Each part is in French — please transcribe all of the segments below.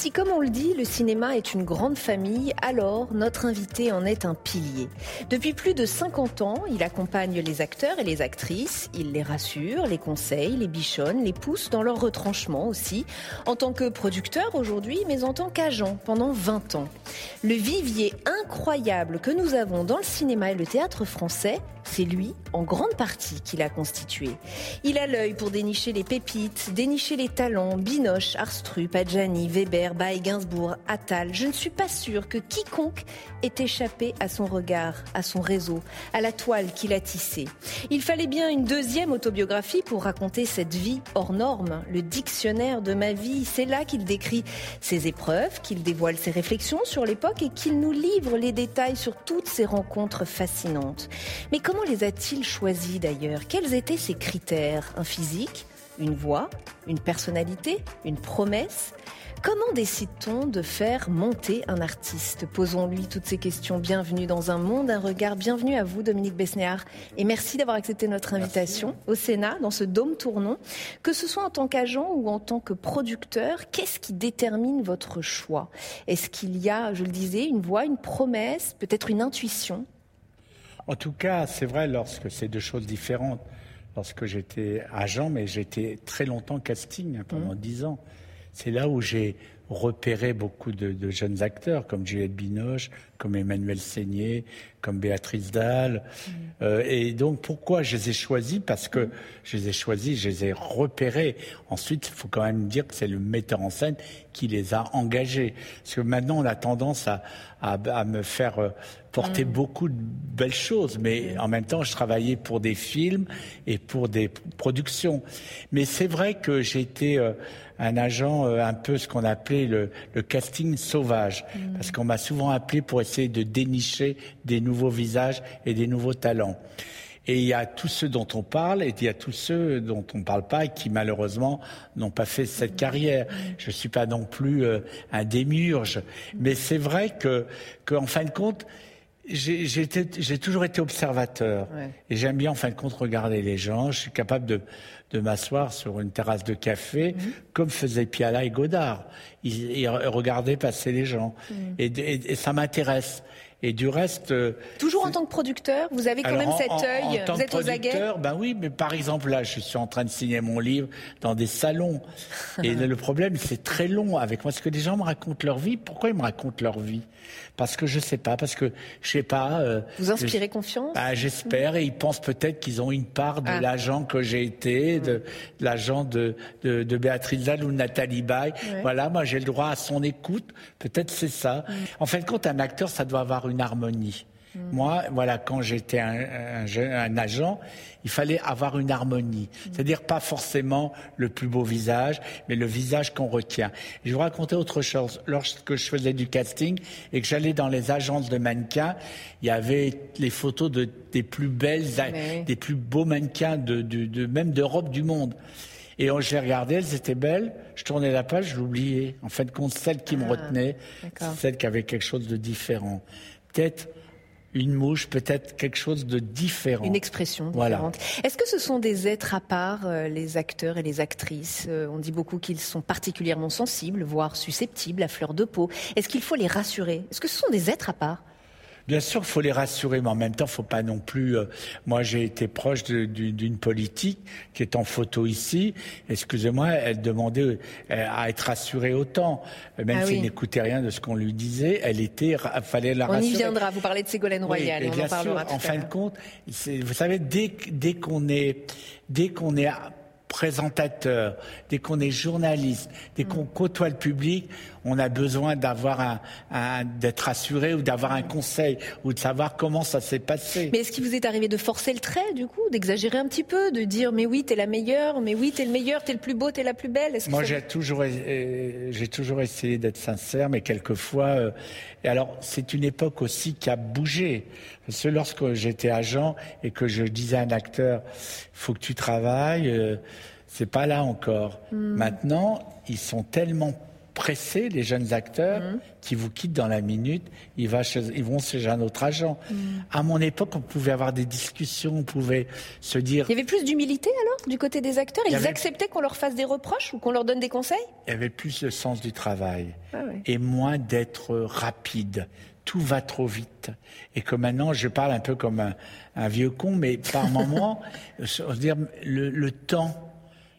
Si, comme on le dit, le cinéma est une grande famille, alors notre invité en est un pilier. Depuis plus de 50 ans, il accompagne les acteurs et les actrices, il les rassure, les conseille, les bichonne, les pousse dans leur retranchement aussi, en tant que producteur aujourd'hui, mais en tant qu'agent pendant 20 ans. Le vivier incroyable que nous avons dans le cinéma et le théâtre français, c'est lui, en grande partie, qui l'a constitué. Il a l'œil pour dénicher les pépites, dénicher les talents, Binoche, Arstrup, Adjani, Weber, Bay, Gainsbourg, Attal. Je ne suis pas sûre que quiconque ait échappé à son regard, à son réseau, à la toile qu'il a tissée. Il fallait bien une deuxième autobiographie pour raconter cette vie hors norme, le dictionnaire de ma vie. C'est là qu'il décrit ses épreuves, qu'il dévoile ses réflexions sur l'époque et qu'il nous livre les détails sur toutes ces rencontres fascinantes. Mais comment les a-t-il choisis d'ailleurs? Quels étaient ses critères? Un physique? Une voix Une personnalité Une promesse Comment décide-t-on de faire monter un artiste? Posons-lui toutes ces questions. Bienvenue dans un monde, un regard. Bienvenue à vous, Dominique Besnéard. Et merci d'avoir accepté notre invitation au Sénat, dans ce dôme tournant. Que ce soit en tant qu'agent ou en tant que producteur, qu'est-ce qui détermine votre choix? Est-ce qu'il y a, je le disais, une voix, une promesse, peut-être une intuition? En tout cas, c'est vrai lorsque c'est deux choses différentes. Lorsque j'étais agent, mais j'étais très longtemps casting, hein, pendant dix ans. C'est là où j'ai repéré beaucoup de, de jeunes acteurs, comme Juliette Binoche, comme Emmanuel Seigné, comme Béatrice Dalle. Euh, et donc, pourquoi je les ai choisis? Parce que je les ai choisis, je les ai repérés. Ensuite, il faut quand même dire que c'est le metteur en scène qui les a engagés. Parce que maintenant, on a tendance à, à, à me faire euh, porter beaucoup de belles choses, mais en même temps, je travaillais pour des films et pour des productions. Mais c'est vrai que j'ai été euh, un agent euh, un peu ce qu'on appelait le, le casting sauvage, parce qu'on m'a souvent appelé pour de dénicher des nouveaux visages et des nouveaux talents. Et il y a tous ceux dont on parle et il y a tous ceux dont on ne parle pas et qui malheureusement n'ont pas fait cette carrière. Je ne suis pas non plus euh, un démiurge, mais c'est vrai que, que en fin de compte, j'ai toujours été observateur Ouais. et j'aime bien en fin de compte regarder les gens. Je suis capable de, de m'asseoir sur une terrasse de café comme faisaient Piala et Godard. Ils, ils regardaient passer les gens et, et- et ça m'intéresse. Et du reste, euh, Toujours en tant que producteur, vous avez quand même en- cet œil, vous êtes aux aguets ben oui, mais par exemple là, je suis en train de signer mon livre dans des salons, et le problème c'est très long avec moi, parce que les gens me racontent leur vie. Pourquoi ils me racontent leur vie? Parce que je sais pas, parce que je sais pas. euh, Vous inspirez je- confiance? Bah, J'espère, et ils pensent peut-être qu'ils ont une part de Ah. l'agent que j'ai été, de, de l'agent de, de, de Béatrice Dalle ou de Nathalie Baye. Ouais. Voilà, moi j'ai le droit à son écoute. Peut-être c'est ça. En fin de compte, un acteur, ça doit avoir une harmonie. Moi, voilà, quand j'étais un, un jeune- un agent, il fallait avoir une harmonie. C'est-à-dire pas forcément le plus beau visage, mais le visage qu'on retient. Je vais vous raconter autre chose. Lorsque je faisais du casting et que j'allais dans les agences de mannequins, il y avait les photos de, des plus belles, Mais des plus beaux mannequins, de, de, de- même d'Europe du monde. Et je les regardais, elles étaient belles. Je tournais la page, je l'oubliais. En fin de compte, celle qui me retenait, Ah, c'est celle qui avait quelque chose de différent. Peut-être une mouche, peut-être quelque chose de différent. Une expression Voilà. différente. Est-ce que ce sont des êtres à part, euh, les acteurs et les actrices Euh, On dit beaucoup qu'ils sont particulièrement sensibles, voire susceptibles, à fleur de peau. Est-ce qu'il faut les rassurer? Est-ce que ce sont des êtres à part? Bien sûr, il faut les rassurer, mais en même temps, il faut pas non plus. Euh, moi, j'ai été proche d'une politique qui est en photo ici. Excusez-moi, elle demandait euh, à être rassurée autant, même ah s'il n'écoutait rien de ce qu'on lui disait. Elle était, fallait la rassurer. On y viendra. Vous parlez de Ségolène Royal, on en parlera En fin de compte, vous savez, dès, dès qu'on est, dès qu'on est présentateur, dès qu'on est journaliste, dès qu'on côtoie le public, on a besoin d'avoir un, d'être assuré ou d'avoir un conseil ou de savoir comment ça s'est passé. Mais est-ce qu'il vous est arrivé de forcer le trait, du coup, d'exagérer un petit peu, de dire mais oui, t'es la meilleure, mais oui, t'es le meilleur, t'es le plus beau, t'es la plus belle? Moi, j'ai toujours, j'ai toujours essayé d'être sincère, mais quelquefois, euh, et alors c'est une époque aussi qui a bougé. Parce que lorsque j'étais agent et que je disais à un acteur, faut que tu travailles. Euh, c'est pas là encore. Hmm. Maintenant, ils sont tellement pressés, les jeunes acteurs, hmm. qui vous quittent dans la minute, ils, vont chez un autre agent. Hmm. À mon époque, on pouvait avoir des discussions, on pouvait se dire... Il y avait plus d'humilité alors, du côté des acteurs? Ils acceptaient qu'on leur fasse des reproches ou qu'on leur donne des conseils? Il y avait plus le sens du travail ah et moins d'être rapide tout va trop vite. Et que maintenant, je parle un peu comme un, vieux con, mais par moment, dire le temps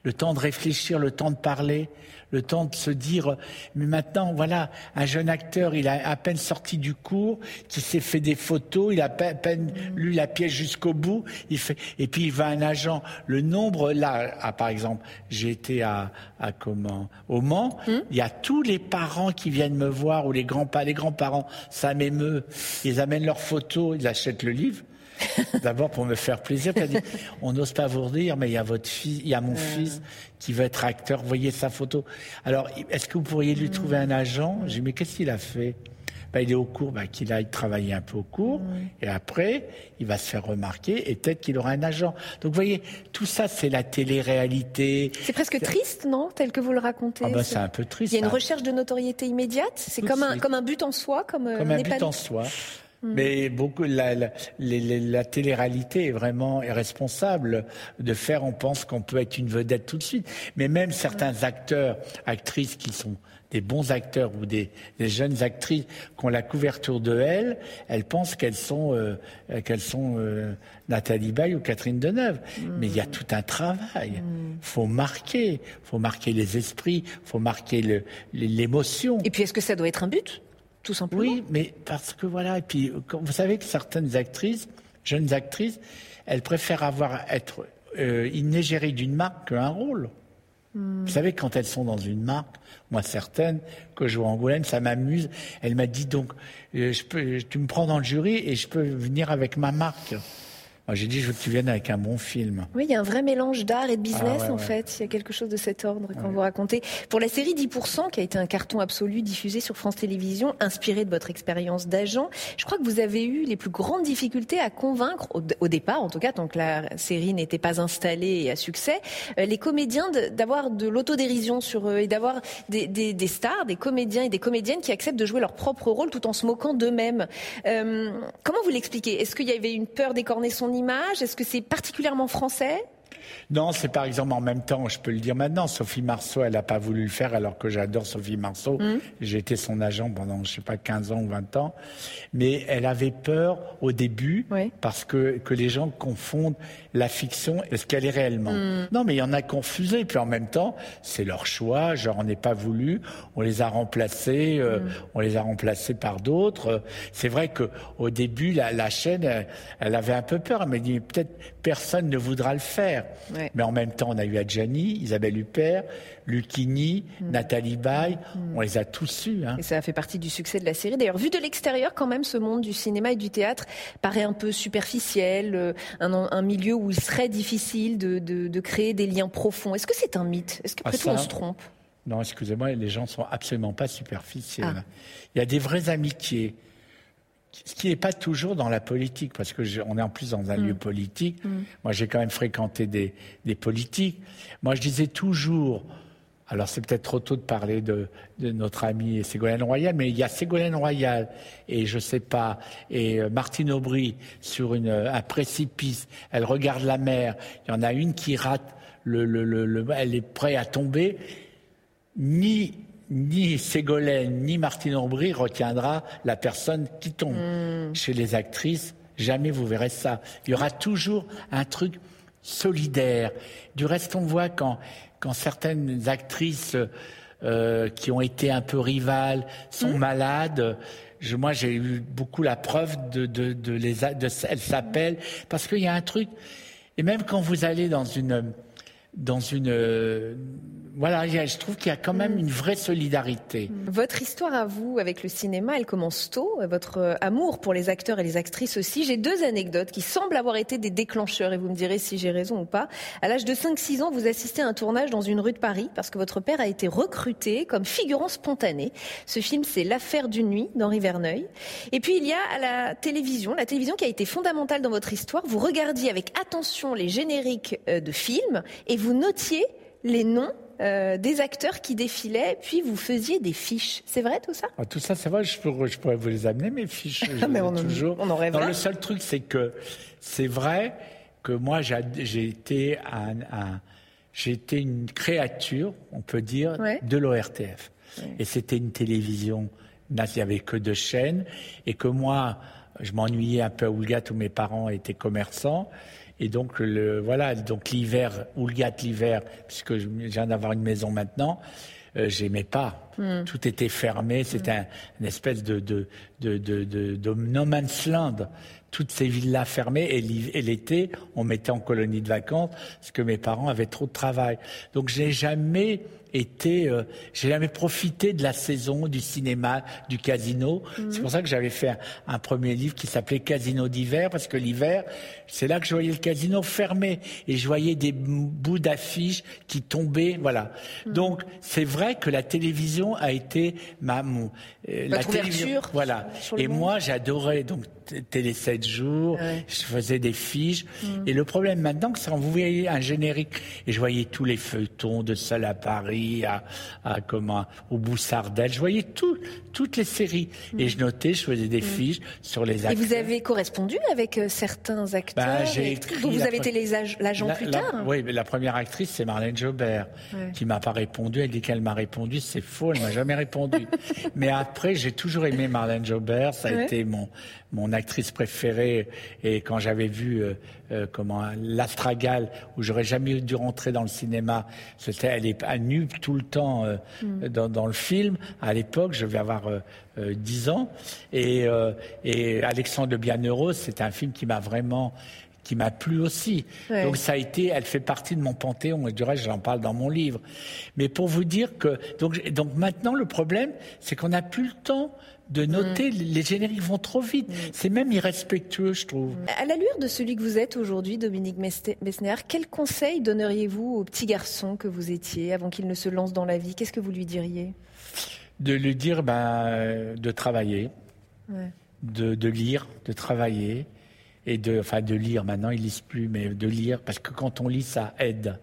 le temps de réfléchir, le temps de parler, le temps de se dire, mais maintenant, voilà, un jeune acteur, il a à peine sorti du cours, qui s'est fait des photos, il a à peine lu la pièce jusqu'au bout, il fait, et puis il va un agent. Le nombre, là, ah, par exemple, j'ai été à, à comment, au Mans, hmm? il y a tous les parents qui viennent me voir, ou les grands-parents, les grands-parents, ça m'émeut, ils amènent leurs photos, ils achètent le livre, D'abord pour me faire plaisir. Dit, on n'ose pas vous dire, mais il y a votre fils, il y a mon fils qui veut être acteur. Voyez sa photo. Alors, est-ce que vous pourriez lui trouver un agent? J'ai dit, mais qu'est-ce qu'il a fait? Ben, il est au cours, ben, qu'il aille travailler un peu au cours, et après, il va se faire remarquer, et peut-être qu'il aura un agent. Donc, vous voyez, tout ça, c'est la télé-réalité. C'est presque triste, non, tel que vous le racontez? Ah ben, C'est un peu triste. Il y a une hein. recherche de notoriété immédiate? C'est comme un, comme un but en soi, comme, euh, comme un but en soi. Mm. Mais beaucoup, la, la, la, télé-réalité est vraiment responsable de faire, on pense qu'on peut être une vedette tout de suite. Mais même certains acteurs, actrices qui sont des bons acteurs ou des, jeunes actrices qui ont la couverture de elles, elles pensent qu'elles sont, euh, qu'elles sont euh, Nathalie Baye ou Catherine Deneuve. Mm. Mais il y a tout un travail. Il mm. faut marquer, faut marquer les esprits, faut marquer l'émotion. Et puis est-ce que ça doit être un but? Tout simplement. Oui, mais parce que voilà, et puis vous savez que certaines actrices, jeunes actrices, elles préfèrent avoir être euh, d'une marque qu'un rôle. Hmm. Vous savez, quand elles sont dans une marque, moi certaines, que je vois en Angoulême, ça m'amuse. Elle m'a dit donc, euh, je peux, tu me prends dans le jury et je peux venir avec ma marque. J'ai dit, je veux que tu viennes avec un bon film. Oui, il y a un vrai mélange d'art et de business, ah en fait. Il y a quelque chose de cet ordre quand vous racontez. Pour la série 10%, qui a été un carton absolu diffusé sur France Télévisions, inspiré de votre expérience d'agent, je crois que vous avez eu les plus grandes difficultés à convaincre, au, départ, en tout cas, tant que la série n'était pas installée et à succès, euh, les comédiens d'avoir de, l'autodérision sur eux et d'avoir des, des, stars, des comédiens et des comédiennes qui acceptent de jouer leur propre rôle tout en se moquant d'eux-mêmes. Euh, comment vous l'expliquez? Est-ce qu'il y avait une peur d'écorner son est-ce que c'est particulièrement français? Non, c'est par exemple en même temps, je peux le dire maintenant, Sophie Marceau, elle n'a pas voulu le faire alors que j'adore Sophie Marceau. Mmh. J'ai été son agent pendant, je sais pas, 15 ans ou 20 ans. Mais elle avait peur au début parce que, que les gens confondent la fiction et ce qu'elle est réellement. Mmh. Non, mais il y en a confusé. Puis en même temps, c'est leur choix. Genre, on n'est pas voulu. On les a remplacés. Euh, mmh. On les a remplacés par d'autres. C'est vrai que au début, la, la chaîne, elle, avait un peu peur. Elle m'a dit peut-être personne ne voudra le faire. Mais en même temps, on a eu Adjani, Isabelle Huppert, Lucchini, mm. Nathalie Baye, mm. on les a tous eus. Hein. Et ça a fait partie du succès de la série. D'ailleurs, vu de l'extérieur, quand même, ce monde du cinéma et du théâtre paraît un peu superficiel, euh, un, milieu où il serait difficile de, créer des liens profonds. Est-ce que c'est un mythe? Est-ce que ah, on se trompe? Non, excusez-moi, les gens sont absolument pas superficiels. Ah. Il y a des vraies amitiés ce qui n'est pas toujours dans la politique, parce que on est en plus dans un mm. lieu politique. Mm. Moi, j'ai quand même fréquenté des, des, politiques. Moi, je disais toujours, alors c'est peut-être trop tôt de parler de, de, notre ami Ségolène Royal, mais il y a Ségolène Royal et je sais pas, et euh, Martine Aubry sur une, un précipice. Elle regarde la mer. Il y en a une qui rate, le, le, le, elle est prête à tomber. Ni ni Ségolène ni Martine Aubry retiendra la personne qui tombe. Hmm. Chez les actrices, jamais vous verrez ça. Il y aura toujours un truc solidaire. Du reste, on voit quand, quand certaines actrices euh, qui ont été un peu rivales sont malades. Je, moi, j'ai eu beaucoup la preuve de, de, de les, de, elles s'appellent parce qu'il y a un truc. Et même quand vous allez dans une, dans une, euh, voilà, je trouve qu'il y a quand même une vraie solidarité. Votre histoire à vous avec le cinéma, elle commence tôt. Votre euh, amour pour les acteurs et les actrices aussi. J'ai deux anecdotes qui semblent avoir été des déclencheurs et vous me direz si j'ai raison ou pas. À l'âge de 5-6 ans, vous assistez à un tournage dans une rue de Paris parce que votre père a été recruté comme figurant spontané. Ce film, c'est L'affaire d'une nuit d'Henri Verneuil. Et puis il y a la télévision, la télévision qui a été fondamentale dans votre histoire. Vous regardiez avec attention les génériques euh, de films et vous notiez les noms euh, des acteurs qui défilaient, puis vous faisiez des fiches. C'est vrai tout ça? Ah, Tout ça, c'est vrai, je, pourrais, je pourrais vous les amener, mes fiches. je Mais on toujours. on en. Non, le seul truc, c'est que c'est vrai que moi, j'ai été, un, un- j'ai été une créature, on peut dire, Ouais. de l'ORTF. Et c'était une télévision, il n'y avait que deux chaînes, et que moi, je m'ennuyais un peu à Oulgat où mes parents étaient commerçants. Et donc, le, voilà, donc l'hiver, Oulgat l'hiver, puisque je viens d'avoir une maison maintenant, euh, j'aimais pas. Tout était fermé, c'était un, une espèce de, de, de, de, de- de no man's land. Toutes ces villes-là fermées, et l'été, on mettait en colonie de vacances, parce que mes parents avaient trop de travail. Donc, j'ai jamais été, euh, j'ai jamais profité de la saison, du cinéma, du casino. C'est pour ça que j'avais fait un, un premier livre qui s'appelait Casino d'hiver, parce que l'hiver, c'est là que je voyais le casino fermé et je voyais des bouts d'affiches qui tombaient, voilà. Donc c'est vrai que la télévision a été ma mon, euh, la Votre télévision, voilà. Et monde. moi j'adorais donc Télé 7 jours, Ouais. je faisais des fiches. Et le problème maintenant, c'est quand vous voyez un générique et je voyais tous les feuilletons de Seul à Paris à, à comment au Boussardel, je voyais tout, toutes les séries et je notais, je faisais des fiches sur les Et acteurs. vous avez correspondu avec euh, certains acteurs et actrices dont vous avez été l'agent La- plus la- tard Oui, mais la première actrice, c'est Marlène Jobert, Ouais. qui m'a pas répondu. Elle dit qu'elle m'a répondu. C'est faux, elle m'a jamais répondu. mais après, j'ai toujours aimé Marlène Jobert. Ça a Ouais. été mon, mon actrice préférée. Et quand j'avais vu euh, euh, comment l'Astragale, où j'aurais jamais dû rentrer dans le cinéma, c'était elle est à nu tout le temps euh, Hmm. dans, dans le film. À l'époque, je vais avoir euh, euh, 10 ans. Et, euh, et Alexandre de Bienheureux, c'est un film qui m'a vraiment qui m'a plu aussi. Ouais. Donc ça a été, elle fait partie de mon panthéon et du reste j'en parle dans mon livre. Mais pour vous dire que donc donc maintenant le problème c'est qu'on n'a plus le temps de noter les génériques vont trop vite. C'est même irrespectueux je trouve. À l'allure de celui que vous êtes aujourd'hui, Dominique Messner, quel conseil donneriez-vous au petit garçon que vous étiez avant qu'il ne se lance dans la vie? Qu'est-ce que vous lui diriez? De lui dire ben de travailler, Ouais. de, de lire, de travailler et de enfin de lire. Maintenant ils lisent plus mais de lire parce que quand on lit ça aide.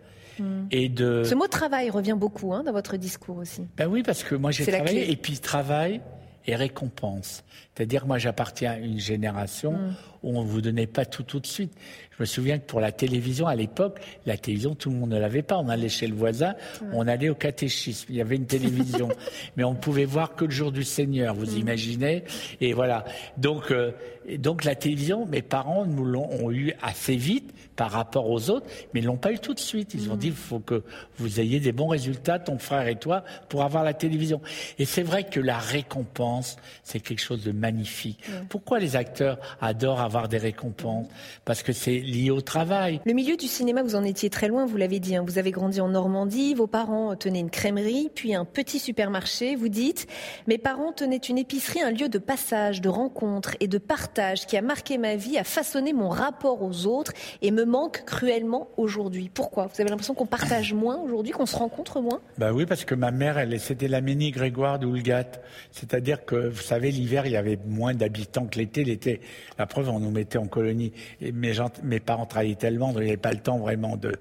Et de Ce mot travail revient beaucoup hein, dans votre discours aussi. Ben oui, parce que moi j'ai travaillé et puis travail et récompense. C'est-à-dire moi j'appartiens à une génération Mm. Où on ne vous donnait pas tout tout de suite. Je me souviens que pour la télévision à l'époque, la télévision tout le monde ne l'avait pas. On allait chez le voisin, on allait au catéchisme. Il y avait une télévision, mais on pouvait voir que le jour du Seigneur. Vous Mm. imaginez Et voilà. Donc euh, donc la télévision, mes parents nous l'ont ont eu assez vite par rapport aux autres, mais ils l'ont pas eu tout de suite. Ils ont dit il faut que vous ayez des bons résultats, ton frère et toi, pour avoir la télévision. Et c'est vrai que la récompense, c'est quelque chose de magnifique. Pourquoi les acteurs adorent avoir des récompenses Parce que c'est lié au travail. Le milieu du cinéma, vous en étiez très loin, vous l'avez dit. hein. Vous avez grandi en Normandie, vos parents tenaient une crèmerie, puis un petit supermarché. Vous dites, mes parents tenaient une épicerie, un lieu de passage, de rencontre et de partage qui a marqué ma vie, a façonné mon rapport aux autres et me manque cruellement aujourd'hui. Pourquoi? Vous avez l'impression qu'on partage moins aujourd'hui, qu'on se rencontre moins? Bah oui, parce que ma mère, elle, c'était la Ménie Grégoire d'Oulgat. C'est-à-dire que, vous savez, l'hiver, il y avait moins d'habitants que l'été. L'été, la preuve, on nous mettait en colonie. Et mes, gens, mes parents travaillaient tellement, donc il n'y avait pas le temps vraiment de.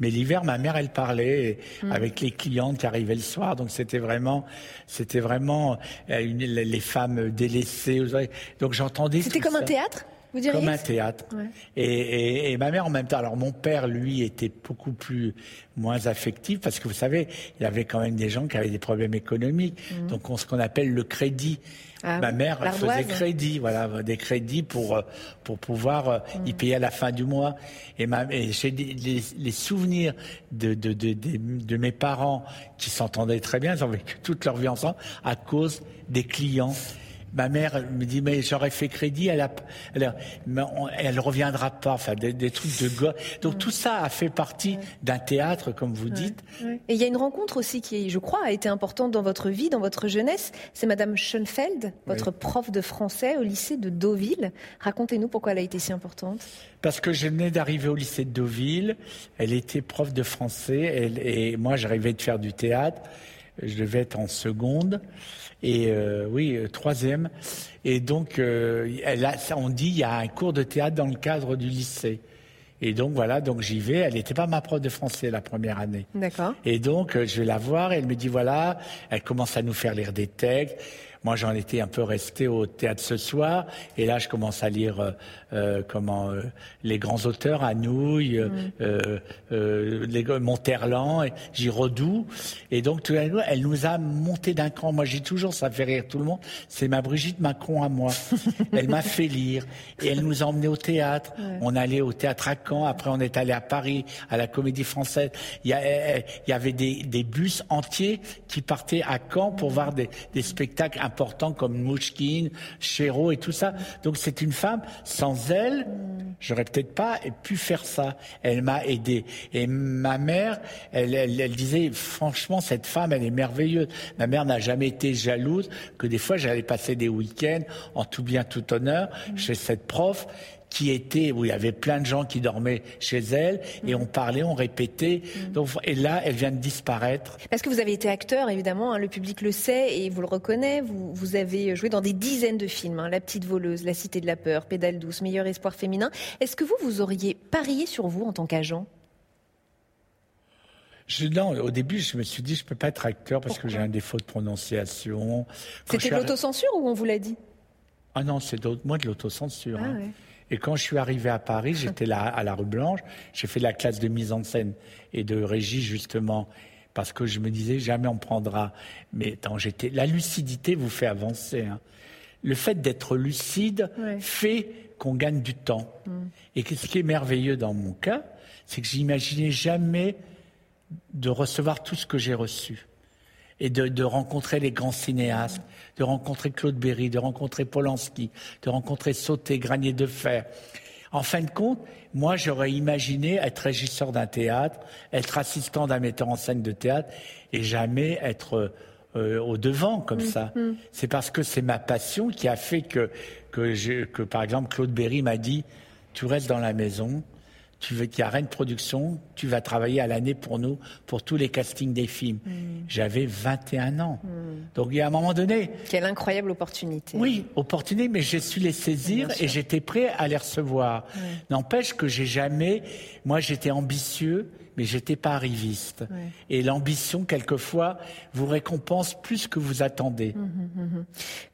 Mais l'hiver, ma mère, elle parlait Mm. avec les clientes qui arrivaient le soir. Donc c'était vraiment, c'était vraiment euh, une- les femmes délaissées. Donc j'entendais. C'était comme un théâtre? Vous diriez Comme un théâtre. Et, et, ma mère en même temps. Alors mon père, lui, était beaucoup plus moins affectif parce que vous savez, il y avait quand même des gens qui avaient des problèmes économiques. Mhm. Donc on, ce qu'on appelle le crédit. Ah ma mère faisait crédit, voilà, des crédits pour pour pouvoir euh, y mhm. payer à la fin du mois. Et, ma, et j'ai les, les, souvenirs de de, de, de, de mes parents qui s'entendaient très bien, ils ont vécu toute leur vie ensemble à cause des clients ma mère me dit mais j'aurais fait crédit, elle, a, elle, reviendra pas, enfin des, trucs de gosse. Donc tout ça a fait partie d'un théâtre, comme vous dites. Et il y a une rencontre aussi qui, je crois, a été importante dans votre vie, dans votre jeunesse. C'est Madame Schoenfeld, votre prof de français au lycée de Deauville. Racontez-nous pourquoi elle a été si importante. Parce que je venais d'arriver au lycée de Deauville. Elle était prof de français et moi j'arrivais de faire du théâtre. Je devais être en seconde et euh, oui, euh, troisième. Et donc, euh, elle a, on dit il y a un cours de théâtre dans le cadre du lycée. Et donc voilà, donc j'y vais. Elle n'était pas ma prof de français la première année. D'accord. Et donc je vais la voir. Et elle me dit voilà, elle commence à nous faire lire des textes. Moi, j'en étais un peu resté au théâtre ce soir, et là, je commence à lire euh, euh comment euh, les grands auteurs, Anouilh, mm. euh, euh, les, Monterland, Giraudoux, et donc tout à elle nous a monté d'un cran. Moi, j'ai toujours, ça fait rire tout le monde, c'est ma Brigitte Macron à moi. elle m'a fait lire, et elle nous a emmenés au théâtre. On allait au théâtre à Caen, après on est allé à Paris, à la Comédie Française. Il y, a, il y avait des, des, bus entiers qui partaient à Caen pour voir des, des spectacles importants comme Mouchkine, Chéreau et tout ça. Donc c'est une femme, sans elle, j'aurais peut-être pas pu faire ça. Elle m'a aidé. Et ma mère, elle, elle, disait, franchement, cette femme, elle est merveilleuse. Ma mère n'a jamais été jalouse que des fois j'allais passer des week-ends en tout bien, tout honneur chez cette prof qui était où il y avait plein de gens qui dormaient chez elle et on parlait, on répétait. Donc, et là, elle vient de disparaître. Parce que vous avez été acteur, évidemment, hein, le public le sait et vous le reconnaît. Vous, vous avez joué dans des dizaines de films hein, La petite voleuse, La cité de la peur, Pédale douce, Meilleur espoir féminin. Est-ce que vous, vous auriez parié sur vous en tant qu'agent? Je, non, au début, je me suis dit, je peux pas être acteur parce que j'ai un défaut de prononciation. C'était de l'autocensure ou on vous l'a dit? Ah non, c'est moi de l'autocensure. Ah, hein. Et quand je suis arrivé à Paris, j'étais là à la rue Blanche, j'ai fait la classe de mise en scène et de régie justement parce que je me disais jamais on prendra. Mais attends, j'étais la lucidité vous fait avancer. Hein. Le fait d'être lucide fait qu'on gagne du temps. Mm. Et ce qui est merveilleux dans mon cas, c'est que j'imaginais jamais de recevoir tout ce que j'ai reçu et de, rencontrer les grands cinéastes, de rencontrer Claude Berry, de rencontrer Polanski, de rencontrer Sauté, Granier de Fer. En fin de compte, moi, j'aurais imaginé être régisseur d'un théâtre, être assistant d'un metteur en scène de théâtre et jamais être euh, au devant comme mm, ça. Mm. C'est parce que c'est ma passion qui a fait que, que, que par exemple, Claude Berry m'a dit, tu restes dans la maison, tu veux qu'il y a Rennes Production, tu vas travailler à l'année pour nous, pour tous les castings des films. Hmm. J'avais 21 ans. Hmm. Donc il y a un moment donné. Quelle incroyable opportunité. Oui, opportunité, mais j'ai su les saisir et j'étais prêt à les recevoir. N'empêche que j'ai jamais, moi j'étais ambitieux mais j'étais pas arriviste. Et l'ambition, quelquefois, vous récompense plus que vous attendez. Hum, hum, hum,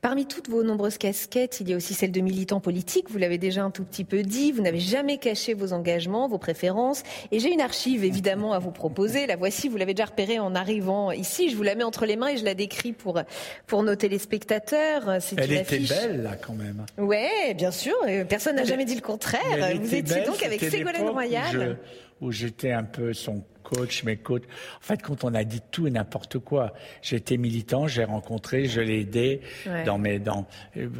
Parmi toutes vos nombreuses casquettes, il y a aussi celle de militant politique. Vous l'avez déjà un tout petit peu dit. Vous n'avez jamais caché vos engagements, vos préférences. Et j'ai une archive, évidemment, à vous proposer. La voici, vous l'avez déjà repérée en arrivant ici. Je vous la mets entre les mains et je la décris pour, pour nos téléspectateurs. Elle était belle, là, quand même. Ouais, bien sûr. Personne n'a jamais dit le contraire. Vous étiez donc avec Ségolène Royal où j'étais un peu son coach, mes coachs. En fait, quand on a dit tout et n'importe quoi, j'étais militant, j'ai rencontré, je l'ai aidé dans mes, dans,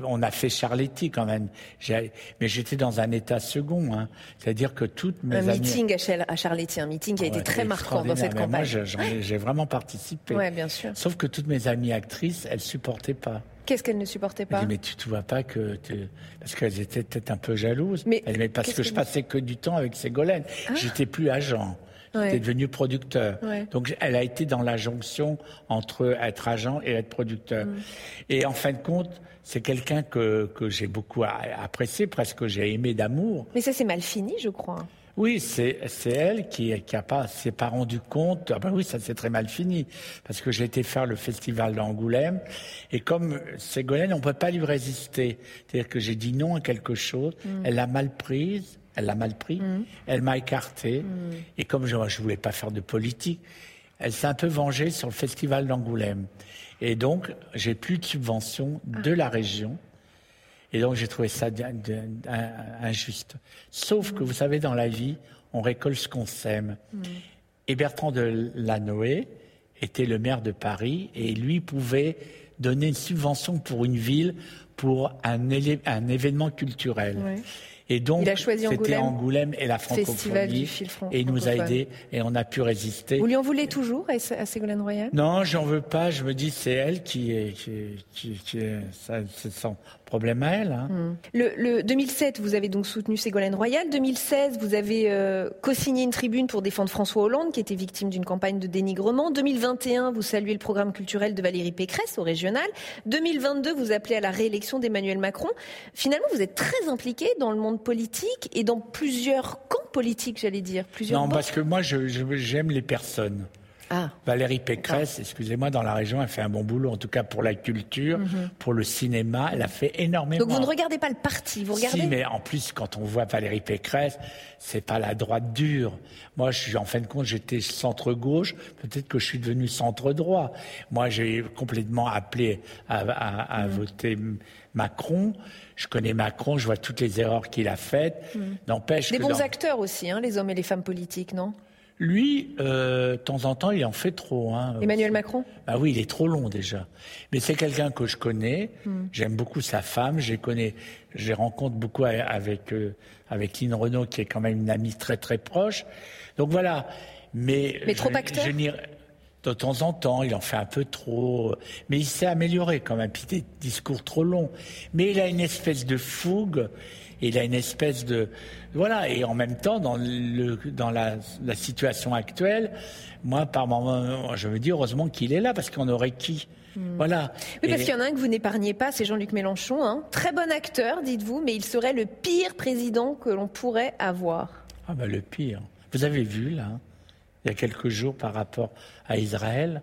on a fait Charletti quand même. Mais j'étais dans un état second, hein. C'est-à-dire que toutes mes un meeting à Charletti, un meeting qui a été très marquant dans cette campagne. Moi, j'ai vraiment participé. Ouais, bien sûr. Sauf que toutes mes amies actrices, elles supportaient pas. Qu'est-ce qu'elles ne supportaient pas Mais tu ne vois pas que... Parce qu'elles étaient peut-être un peu jalouses. Mais, parce que je passais que du temps avec Ségolène. Ah. J'étais plus agent. J'étais devenu producteur. Donc elle a été dans la jonction entre être agent et être producteur. Mm. Et en fin de compte, c'est quelqu'un que, que j'ai beaucoup apprécié, presque j'ai aimé d'amour. Mais ça c'est mal fini, je crois. Oui, c'est elle qui qui a pas s'est pas rendu compte. Ah ben oui, ça s'est très mal fini parce que j'ai été faire le festival d'Angoulême et comme Ségolène, on peut pas lui résister. C'est-à-dire que j'ai dit non à quelque chose, mm. elle l'a mal prise, elle l'a mal pris, mm. elle m'a écarté mm. et comme je je voulais pas faire de politique, elle s'est un peu vengée sur le festival d'Angoulême. Et donc, j'ai plus de subventions de la région. Et donc, j'ai trouvé ça injuste. Sauf que, vous savez, dans la vie, on récolte ce qu'on sème. Mm. Et Bertrand de Lanoé était le maire de Paris et lui pouvait donner une subvention pour une ville pour un, événement culturel. Et donc, c'était Angoulême et la francophonie. et il nous a aidés et on a pu résister. Vous lui en voulez toujours à Ségolène Royal? Non, j'en veux pas. Je me dis, c'est elle qui est, qui, qui, est, ça, c'est son problème à elle. Hein. Hmm. Le, 2007, vous avez donc soutenu Ségolène Royal. 2016, vous avez euh, co-signé une tribune pour défendre François Hollande, qui était victime d'une campagne de dénigrement. 2021, vous saluez le programme culturel de Valérie Pécresse au régional. 2022, vous appelez à la réélection d'Emmanuel Macron. Finalement, vous êtes très impliqué dans le monde politique et dans plusieurs camps politiques, j'allais dire. Plusieurs non, parce que moi, j'aime les personnes. Ah. Valérie Pécresse, excusez-moi, dans la région, elle fait un bon boulot, en tout cas pour la culture, mhm. pour le cinéma, elle a fait énormément. Donc vous ne regardez pas le parti, vous regardez Si, mais en plus, quand on voit Valérie Pécresse, c'est pas la droite dure. Moi, je suis en fin de compte, j'étais centre-gauche, peut-être que je suis devenu centre-droit. Moi, j'ai complètement appelé à, mhm. voter Macron. Je connais Macron, je vois toutes les erreurs qu'il a faites. Mhm. N'empêche Des bons acteurs aussi, hein, les hommes et les femmes politiques, non? Lui, euh, de temps en temps, il en fait trop. Hein. Emmanuel Macron? Bah oui, il est trop long déjà. Mais c'est quelqu'un que je connais. Hmm. J'aime beaucoup sa femme. Je connais, j'ai rencontre beaucoup avec euh, avec Lynn Renault, qui est quand même une amie très très proche. Donc voilà. Mais, Mais trop acteur? de temps en temps, il en fait un peu trop, mais il s'est amélioré quand même. Puis des discours trop longs, mais il a une espèce de fougue il a une espèce de voilà et en même temps dans le dans la, situation actuelle, moi par moment je me dis heureusement qu'il est là parce qu'on aurait qui hmm. Voilà. Oui, parce qu'il y en a un que vous n'épargnez pas, c'est Jean-Luc Mélenchon. Hein. Très bon acteur, dites-vous, mais il serait le pire président que l'on pourrait avoir. Ah ben le pire. Vous avez vu là, il y a quelques jours par rapport à Israël,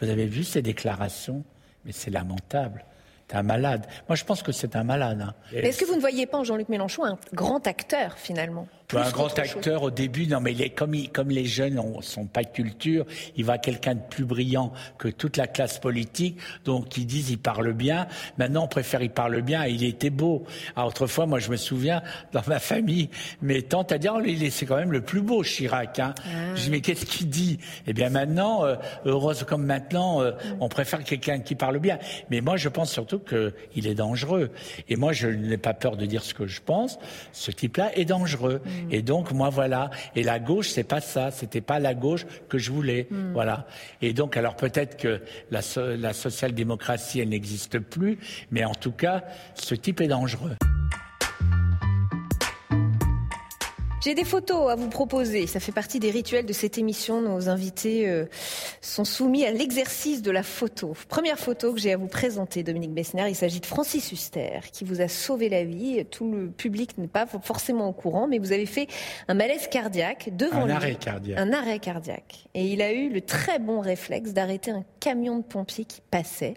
vous avez vu ces déclarations, mais c'est lamentable. C'est un malade. Moi, je pense que c'est un malade. Hein. Est-ce que vous ne voyez pas en Jean-Luc Mélenchon un grand acteur, finalement? Un grand acteur au début, non mais comme, comme les jeunes ne sont pas de culture, il va quelqu'un de plus brillant que toute la classe politique, donc ils disent il parle bien. Maintenant, on préfère il parle bien. Il était beau. Alors, autrefois, moi, je me souviens dans ma famille, mes tantes à dire oh, c'est quand même le plus beau Chirac. Hein. Ah. Je dis mais qu'est-ce qu'il dit? Eh bien maintenant, euh, heureuse comme maintenant, euh, mm. on préfère quelqu'un qui parle bien. Mais moi, je pense surtout qu'il est dangereux. Et moi, je n'ai pas peur de dire ce que je pense. Ce type-là est dangereux. Mm. Mm. Et donc moi voilà. Et la gauche c'est pas ça. C'était pas la gauche que je voulais. Mm. Voilà. Et donc alors peut-être que la, la social-démocratie elle n'existe plus, mais en tout cas ce type est dangereux. J'ai des photos à vous proposer. Ça fait partie des rituels de cette émission. Nos invités euh, sont soumis à l'exercice de la photo. Première photo que j'ai à vous présenter, Dominique Bessner. Il s'agit de Francis Huster, qui vous a sauvé la vie. Tout le public n'est pas forcément au courant, mais vous avez fait un malaise cardiaque devant un lui. arrêt cardiaque. Un arrêt cardiaque. Et il a eu le très bon réflexe d'arrêter un camion de pompiers qui passait.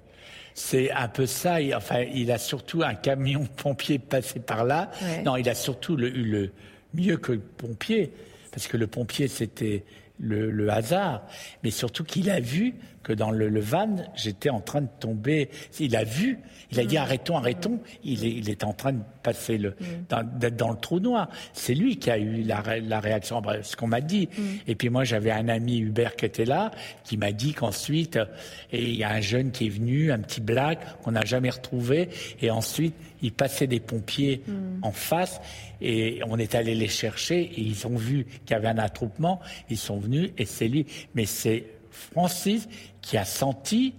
C'est un peu ça. Enfin, il a surtout un camion de pompiers passé par là. Non, il a surtout eu le mieux que le pompier, parce que le pompier, c'était le, hasard, mais surtout qu'il a vu que dans le, van, j'étais en train de tomber. Il a vu, il a dit mm. arrêtons, arrêtons. Il est, il est en train de passer le, mm. d'être dans le trou noir. C'est lui qui a eu la, la réaction, ce qu'on m'a dit. Mm. Et puis moi, j'avais un ami Hubert qui était là, qui m'a dit qu'ensuite, et il y a un jeune qui est venu, un petit black qu'on n'a jamais retrouvé, et ensuite il passait des pompiers en face et on est allé les chercher et ils ont vu qu'il y avait un attroupement, ils sont venus et c'est lui. Mais c'est Francis qui a senti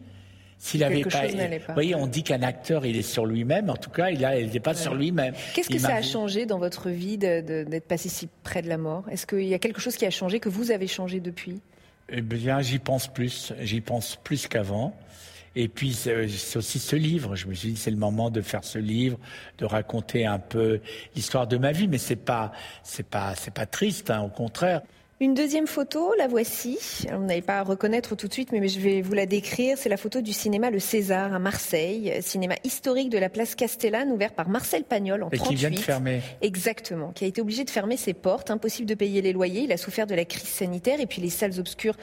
s'il avait pas, Vous voyez, on dit qu'un acteur, il est sur lui-même. En tout cas, il n'était pas sur lui-même. Qu'est-ce que ça a changé dans votre vie d'être passé si près de la mort? Est-ce qu'il y a quelque chose qui a changé, que vous avez changé depuis? Eh bien, j'y pense plus. J'y pense plus qu'avant. Et puis c'est aussi ce livre. Je me suis dit c'est le moment de faire ce livre, de raconter un peu l'histoire de ma vie, mais c'est pas c'est pas c'est pas triste, hein, au contraire. Une deuxième photo, la voici. Vous n'allez pas à reconnaître tout de suite, mais je vais vous la décrire. C'est la photo du cinéma Le César à Marseille, cinéma historique de la place Castellane, ouvert par Marcel Pagnol en Et qui vient de fermer. Exactement, qui a été obligé de fermer ses portes, impossible de payer les loyers. Il a souffert de la crise sanitaire et puis les salles obscures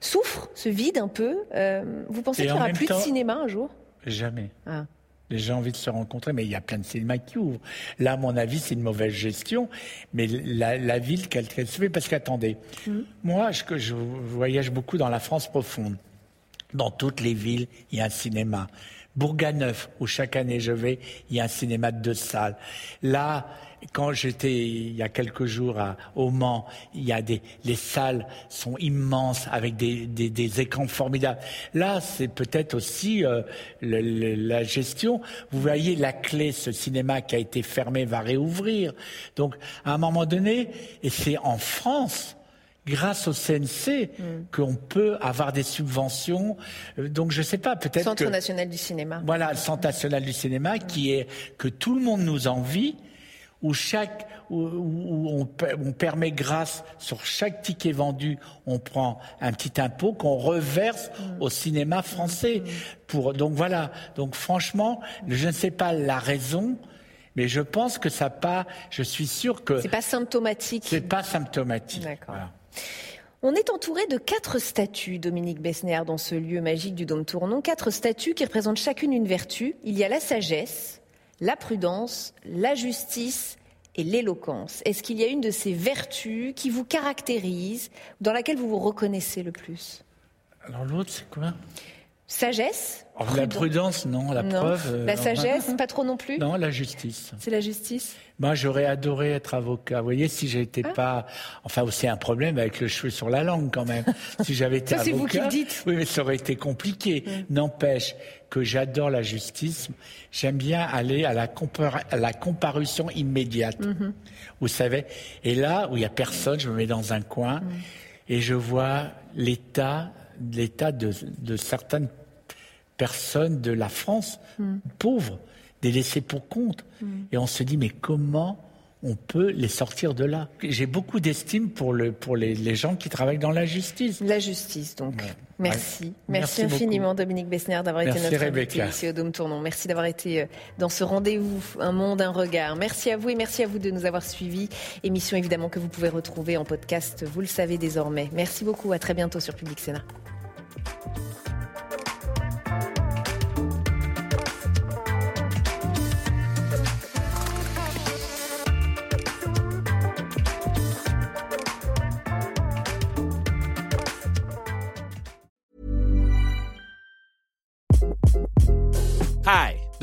souffrent, se vident un peu. Euh, vous pensez qu'il n'y aura plus de cinéma un jour? Jamais. Ah. Les gens ont envie de se rencontrer, mais il y a plein de cinémas qui ouvrent. Là, à mon avis, c'est une mauvaise gestion, mais la, ville, qu'elle se fait, parce qu'attendez, mm. moi, je, je voyage beaucoup dans la France profonde. Dans toutes les villes, il y a un cinéma. Bourganeuf, où chaque année je vais, il y a un cinéma de deux salles. Là, quand j'étais il y a quelques jours à, au Mans, il y a des, les salles sont immenses avec des, des, des écrans formidables. Là, c'est peut-être aussi euh, le, la gestion. Vous voyez, la clé, ce cinéma qui a été fermé va réouvrir. Donc, à un moment donné, et c'est en France, grâce au CNC mm. qu'on peut avoir des subventions. Euh, donc je sais pas, peut-être Centre national du cinéma. Voilà, le Centre national du cinéma qui est que tout le monde nous envie où chaque où, on, on, permet grâce sur chaque ticket vendu, on prend un petit impôt qu'on reverse au cinéma français. Pour donc voilà. Donc franchement, je ne sais pas la raison. Mais je pense que ça pas. Je suis sûr que c'est pas symptomatique. C'est pas symptomatique. D'accord. On est entouré de quatre statues, Dominique Bessner, dans ce lieu magique du Dôme Tournon. Quatre statues qui représentent chacune une vertu. Il y a la sagesse, la prudence, la justice et l'éloquence. Est-ce qu'il y a une de ces vertus qui vous caractérise, dans laquelle vous vous reconnaissez le plus? Alors l'autre, c'est quoi? Sagesse oh, La prudence, non. La preuve. Euh, la sagesse, pas trop non plus Non, la justice. C'est la justice Moi, j'aurais adoré être avocat. Vous voyez, si j'étais ah. pas. Enfin, aussi un problème avec le cheveu sur la langue, quand même. si j'avais été ça, avocat. c'est vous qui le dites. Oui, mais ça aurait été compliqué. N'empêche que j'adore la justice. J'aime bien aller à la, à la comparution immédiate. Mm-hmm. Vous savez Et là, où il y a personne, je me mets dans un coin mm. et je vois l'état l'état de, de, certaines personnes de la France, mm. pauvres, des laissés pour compte. Mm. Et on se dit, mais comment on peut les sortir de là. J'ai beaucoup d'estime pour, le, pour les, les, gens qui travaillent dans la justice. La justice, donc. Merci. Merci. infiniment, Dominique Bessner, d'avoir été notre invité ici au Dôme Tournon. Merci d'avoir été euh, dans ce rendez-vous, Un monde, un regard. Merci à vous et merci à vous de nous avoir suivis. Émission évidemment que vous pouvez retrouver en podcast, vous le savez désormais. Merci beaucoup. À très bientôt sur Public Sénat.